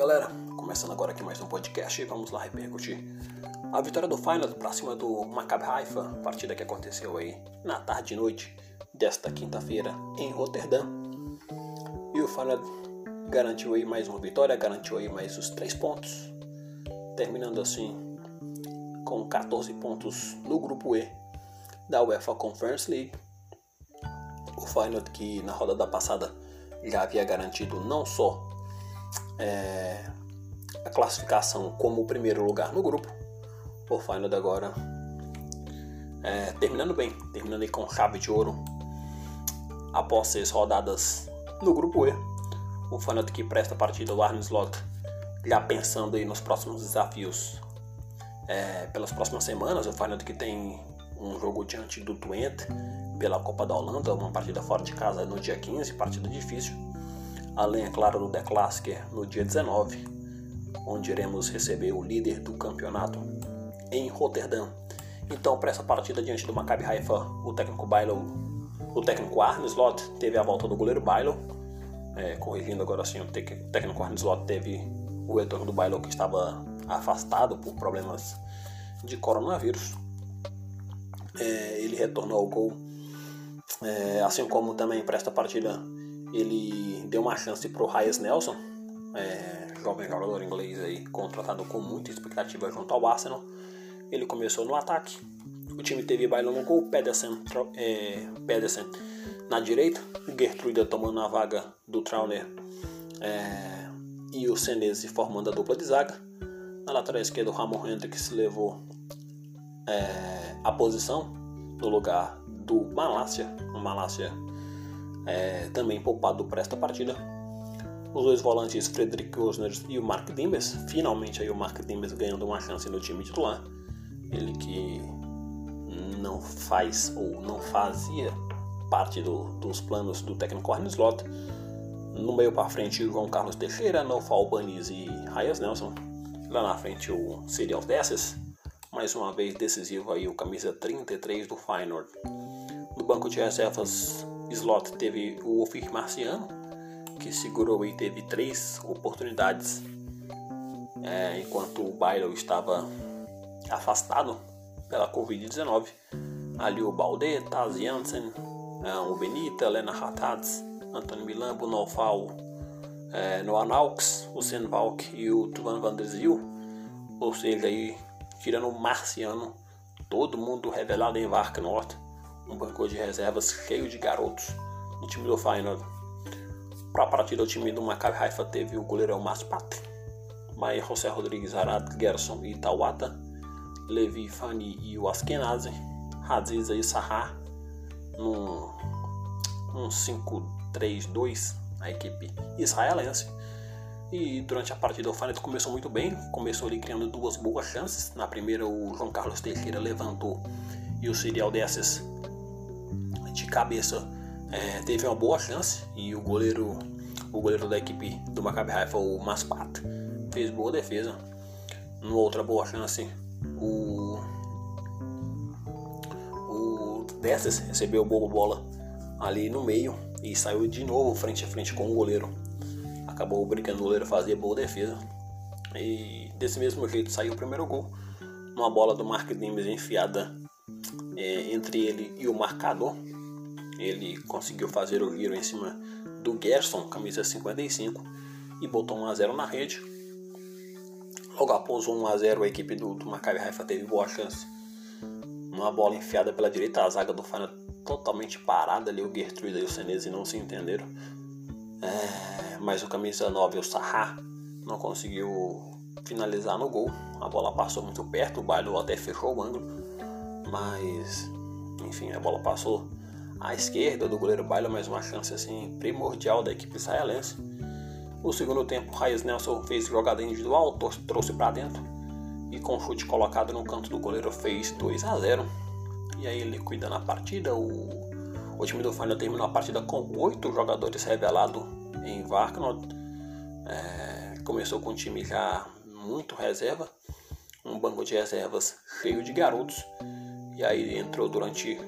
galera, começando agora aqui mais um podcast, vamos lá repercutir a vitória do Final para cima do Maccabi Haifa, partida que aconteceu aí na tarde e noite desta quinta-feira em Roterdã. E o Final garantiu aí mais uma vitória, garantiu aí mais os três pontos, terminando assim com 14 pontos no grupo E da UEFA Conference League. O Final que na rodada passada já havia garantido não só é, a classificação como o primeiro lugar no grupo, o Final agora é, terminando bem, terminando com chave de ouro após seis rodadas no grupo E. O Final que presta a partida do Arne Slot já pensando aí nos próximos desafios é, pelas próximas semanas. O Final que tem um jogo diante do Twente pela Copa da Holanda, uma partida fora de casa no dia 15, partida difícil. Além, é claro, do The no dia 19, onde iremos receber o líder do campeonato em Rotterdam. Então, para essa partida diante do Maccabi Haifa, o técnico Bailo, o técnico Arne Slot teve a volta do goleiro Bailo, é, corrigindo agora assim, o técnico Arne Slot teve o retorno do Bailo que estava afastado por problemas de coronavírus. É, ele retornou ao gol, é, assim como também para esta partida ele deu uma chance para o Reyes Nelson, é, jovem jogador inglês aí, contratado com muita expectativa junto ao Arsenal. Ele começou no ataque. O time teve bailando no gol, Pedersen, é, Pedersen na direita, o Gertruida tomando a vaga do Trauner é, e o Senese formando a dupla de zaga. Na lateral esquerda, o Ramon Hendricks levou é, a posição no lugar do Malásia. O Malásia é, também poupado para esta partida. Os dois volantes, Frederick Osner e o Mark Dimbes, finalmente aí o Mark Dimbes ganhando uma chance no time titular. Ele que não faz ou não fazia parte do, dos planos do técnico Arne Slot. No meio para frente, João Carlos Teixeira, Nofal Albanese e Reyes Nelson. Lá na frente, o Serial Desses. Mais uma vez decisivo aí o camisa 33 do Feyenoord. No banco de reservas, slot teve o Ofir Marciano, que segurou e teve três oportunidades, é, enquanto o Bailo estava afastado pela Covid-19. Ali o Balde, Taz Janssen, é, o Benita, Lena Hatats, Antônio Milambo, Nofal, é, Noah Naux, o Senvalk e o Tuvan van der Ziel. Ou seja, aí, tirando o Marciano, todo mundo revelado em Vark Norte um banco de reservas cheio de garotos no time do Feyenoord. Para a partida, o time do Maccabi Haifa teve o goleirão Maspat, Maia José Rodrigues Arad, Gerson e Tawata, Levi Fani e o Askenazi, Haziza e Sahar, num, num 5-3-2, a equipe israelense. E durante a partida o Feyenoord começou muito bem, começou ali criando duas boas chances. Na primeira o João Carlos Teixeira levantou e o Serial Desses de cabeça é, teve uma boa chance e o goleiro o goleiro da equipe do Maccabi Haifa, o Maspat, fez boa defesa. Numa outra boa chance, o o Desses recebeu boa bola ali no meio e saiu de novo frente a frente com o goleiro. Acabou brincando o goleiro fazer boa defesa. E desse mesmo jeito saiu o primeiro gol. Uma bola do Mark Dimes enfiada é, entre ele e o marcador ele conseguiu fazer o giro em cima do Gerson, camisa 55, e botou 1 a 0 na rede. Logo após o 1 a 0 a equipe do, do Maccabi Haifa teve boa chance. Uma bola enfiada pela direita, a zaga do Fana totalmente parada ali, o Gertrude e o Senese não se entenderam. É, mas o camisa 9, o Sahar, não conseguiu finalizar no gol. A bola passou muito perto, o Bailo até fechou o ângulo. Mas, enfim, a bola passou à esquerda do goleiro Baila, mais uma chance assim primordial da equipe israelense. No segundo tempo, Raiz Nelson fez jogada individual, trouxe para dentro e com chute colocado no canto do goleiro fez 2 a 0. E aí ele cuida na partida. O, o time do Final terminou a partida com oito jogadores revelados em Varknot. É, começou com um time já muito reserva, um banco de reservas cheio de garotos. E aí entrou durante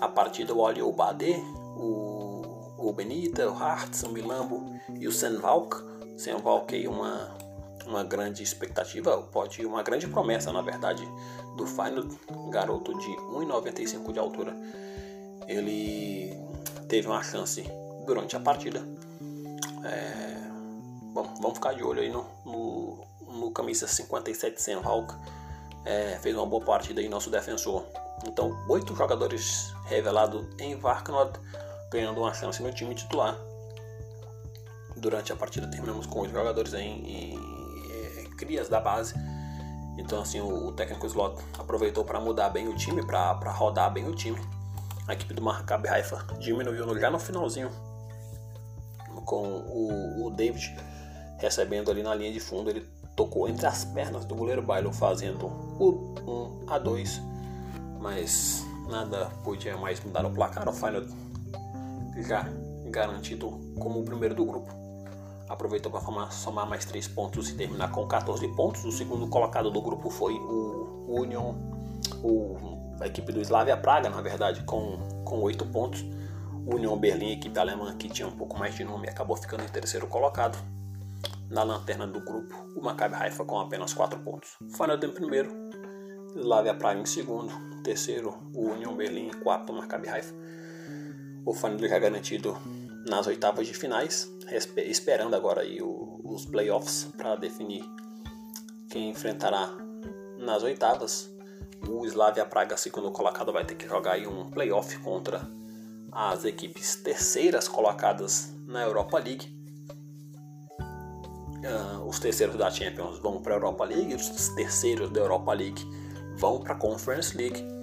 a partida o Oli Obade, o, o Benita, o Hartz, o Milambo e o Senvalk sem o Valkyrie uma, uma grande expectativa, pode uma grande promessa, na verdade, do Final, garoto de 1,95 de altura. Ele teve uma chance durante a partida. É, bom, vamos ficar de olho aí no, no, no camisa 57 sem Hulk. É, fez uma boa partida aí nosso defensor. Então, oito jogadores revelados em Varknot, ganhando uma chance no time titular durante a partida terminamos com os jogadores em, em, em crias da base. Então assim o, o técnico Slot aproveitou para mudar bem o time, para rodar bem o time. A equipe do Maccabi Haifa diminuiu já no finalzinho com o, o David recebendo ali na linha de fundo. Ele tocou entre as pernas do goleiro Bailo fazendo o 1 a 2, mas nada podia mais mudar o placar. O final já garantido como o primeiro do grupo aproveitou para somar mais 3 pontos e terminar com 14 pontos. O segundo colocado do grupo foi o Union, o, a equipe do Slavia Praga, na verdade, com, com 8 pontos. O Union Berlim, equipe alemã que tinha um pouco mais de nome, acabou ficando em terceiro colocado. Na lanterna do grupo, o Maccabi Haifa com apenas 4 pontos. Final em primeiro, Slavia Praga em segundo, terceiro o Union Berlim, quarto o Maccabi Haifa. O Final já garantido nas oitavas de finais, esperando agora aí os playoffs para definir quem enfrentará nas oitavas. O Slavia Praga, segundo colocado, vai ter que jogar aí um playoff contra as equipes terceiras colocadas na Europa League. Uh, os terceiros da Champions vão para a Europa League, os terceiros da Europa League vão para a Conference League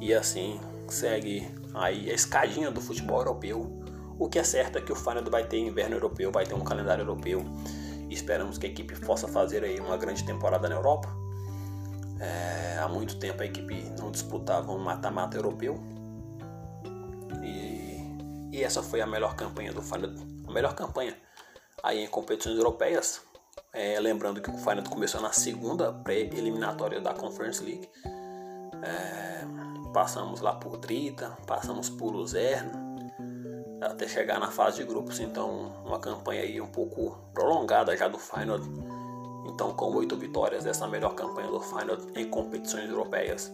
e assim segue aí a escadinha do futebol europeu o que é certo é que o Feyenoord vai ter inverno europeu, vai ter um calendário europeu. Esperamos que a equipe possa fazer aí uma grande temporada na Europa. É, há muito tempo a equipe não disputava um mata-mata europeu. E, e, essa foi a melhor campanha do Feyenoord, a melhor campanha aí em competições europeias. É, lembrando que o Feyenoord começou na segunda pré-eliminatória da Conference League. É, passamos lá por Drita, passamos por Luzerna, até chegar na fase de grupos. Então, uma campanha aí um pouco prolongada já do Final. Então, com oito vitórias, essa é melhor campanha do Final em competições europeias.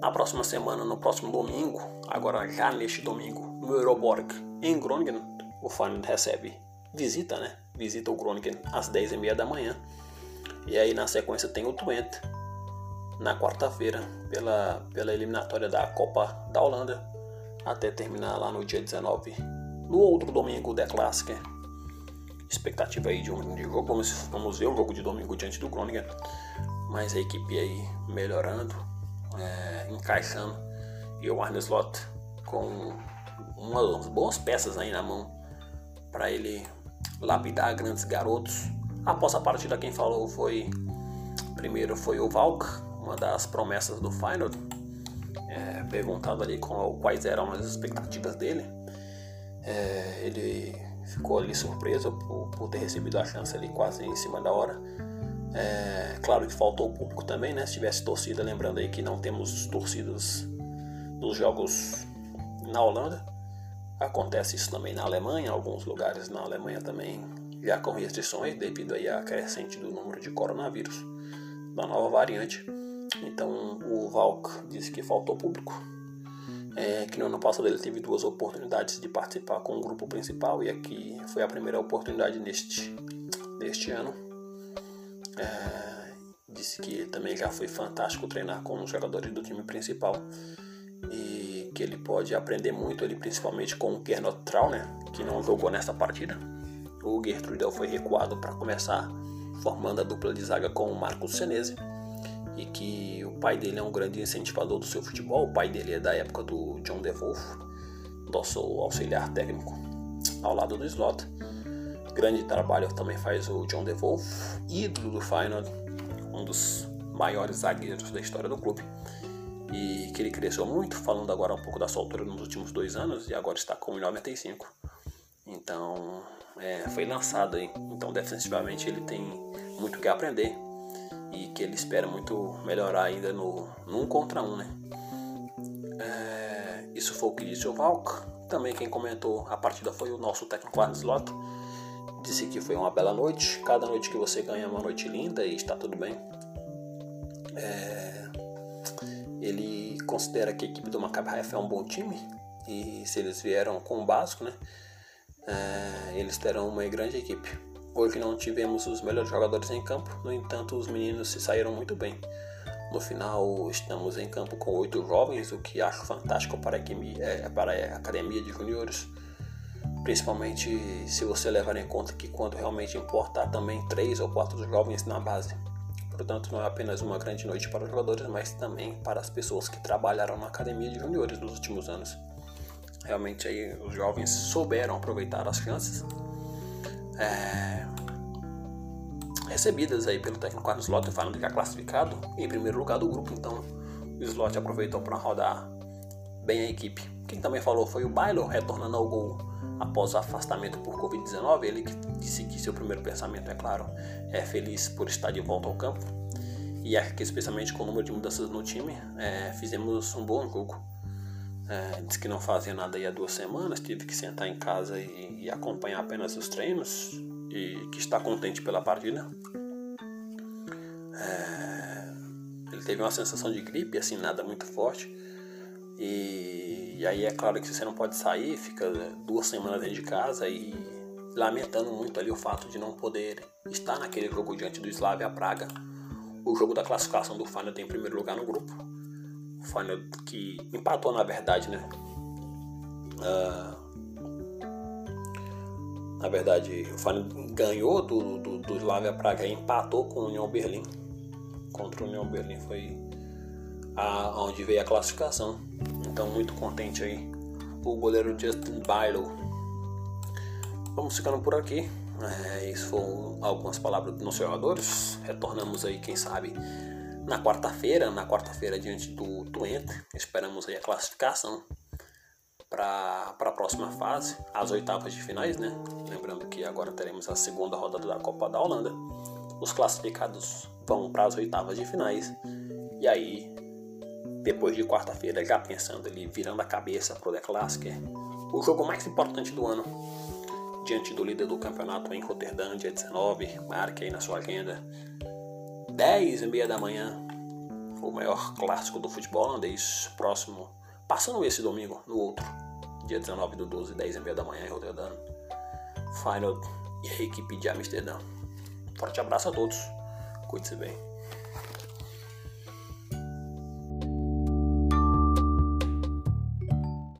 Na próxima semana, no próximo domingo, agora já neste domingo, no Euroborg, em Groningen, o Final recebe visita, né? Visita o Groningen às 10h30 da manhã. E aí na sequência tem o Twente na quarta-feira pela, pela eliminatória da Copa da Holanda até terminar lá no dia 19. No outro domingo da Clássica. Expectativa aí de um de jogo. Vamos, vamos ver o jogo de domingo diante do Groningen. Mas a equipe aí melhorando, é, encaixando. E o Arne Slot com umas boas peças aí na mão para ele lapidar grandes garotos. Após a partida, quem falou foi primeiro foi o Valk, uma das promessas do Final, é, perguntado ali com, quais eram as expectativas dele, é, ele ficou ali surpreso por, por, ter recebido a chance ali quase em cima da hora. É, claro que faltou o público também, né? Se tivesse torcida, lembrando aí que não temos torcidas nos jogos na Holanda. Acontece isso também na Alemanha, alguns lugares na Alemanha também já com restrições devido aí à crescente do número de coronavírus da nova variante. Então o Valk disse que faltou público. É, que no ano passado ele teve duas oportunidades de participar com o grupo principal e aqui foi a primeira oportunidade neste, neste ano. É, disse que também já foi fantástico treinar com os jogadores do time principal e que ele pode aprender muito ali, principalmente com o Gernot Trauner, que não jogou nessa partida. O Gertrudel foi recuado para começar formando a dupla de zaga com o Marcos Senese e que o pai dele é um grande incentivador do seu futebol. O pai dele é da época do John DeVolf, nosso auxiliar técnico, ao lado do Slot. Grande trabalho também faz o John DeVolf, ídolo do Feyenoord, um dos maiores zagueiros da história do clube. E que ele cresceu muito, falando agora um pouco da sua altura nos últimos dois anos, e agora está com 1,95. Então, é, foi lançado aí. Então, defensivamente, ele tem muito que aprender e que ele espera muito melhorar ainda no, no um contra um, né? É, isso foi o que disse o Valk. Também quem comentou a partida foi o nosso técnico Arnes Lotto. disse que foi uma bela noite. Cada noite que você ganha é uma noite linda e está tudo bem. É, ele considera que a equipe do Maccabi Haifa é um bom time e se eles vieram com o básico, né, é, eles terão uma grande equipe. Hoje não tivemos os melhores jogadores em campo, no entanto, os meninos se saíram muito bem. No final, estamos em campo com oito jovens, o que acho fantástico para a, academia, é, para a academia de juniores. Principalmente se você levar em conta que quando realmente importa há também três ou quatro jovens na base. Portanto, não é apenas uma grande noite para os jogadores, mas também para as pessoas que trabalharam na academia de juniores nos últimos anos. Realmente aí os jovens souberam aproveitar as chances é, recebidas aí pelo técnico Carlos Slot, falando que é classificado em primeiro lugar do grupo. Então o Slot aproveitou para rodar bem a equipe. Quem também falou foi o Bailo, retornando ao gol após o afastamento por Covid-19. Ele disse que seu primeiro pensamento, é claro, é feliz por estar de volta ao campo. E acho que, especialmente com o número de mudanças no time, é, fizemos um bom jogo. É, disse que não fazia nada aí há duas semanas, tive que sentar em casa e, e acompanhar apenas os treinos e que está contente pela partida. É, ele teve uma sensação de gripe, assim, nada muito forte. E, e, aí é claro que você não pode sair, fica duas semanas dentro de casa e lamentando muito ali o fato de não poder estar naquele jogo diante do Slavia Praga. O jogo da classificação do Feyenoord em primeiro lugar no grupo Feyenoord que empatou na verdade, né? Uh, na verdade, o Feyenoord ganhou do, do, do Slavia Praga e empatou com o União Berlim. Contra o União Berlim foi a, onde veio a classificação. Então, muito contente aí o goleiro Justin Bailo. Vamos ficando por aqui. É, isso foram algumas palavras dos nossos jogadores. Retornamos aí, quem sabe, na quarta-feira, na quarta-feira diante do Twente, esperamos aí a classificação para a próxima fase, as oitavas de finais, né? Lembrando que agora teremos a segunda rodada da Copa da Holanda. Os classificados vão para as oitavas de finais e aí depois de quarta-feira já pensando ali virando a cabeça pro The Classic, o jogo mais importante do ano diante do líder do campeonato em Rotterdam, dia 19, marque aí na sua agenda 10 e meia da manhã, o maior clássico do futebol holandês, próximo, passando esse domingo, no outro, dia 19 do 12, 10 e meia da manhã em Rotterdam, Final e a equipe de Amsterdã. Forte abraço a todos, cuide-se bem.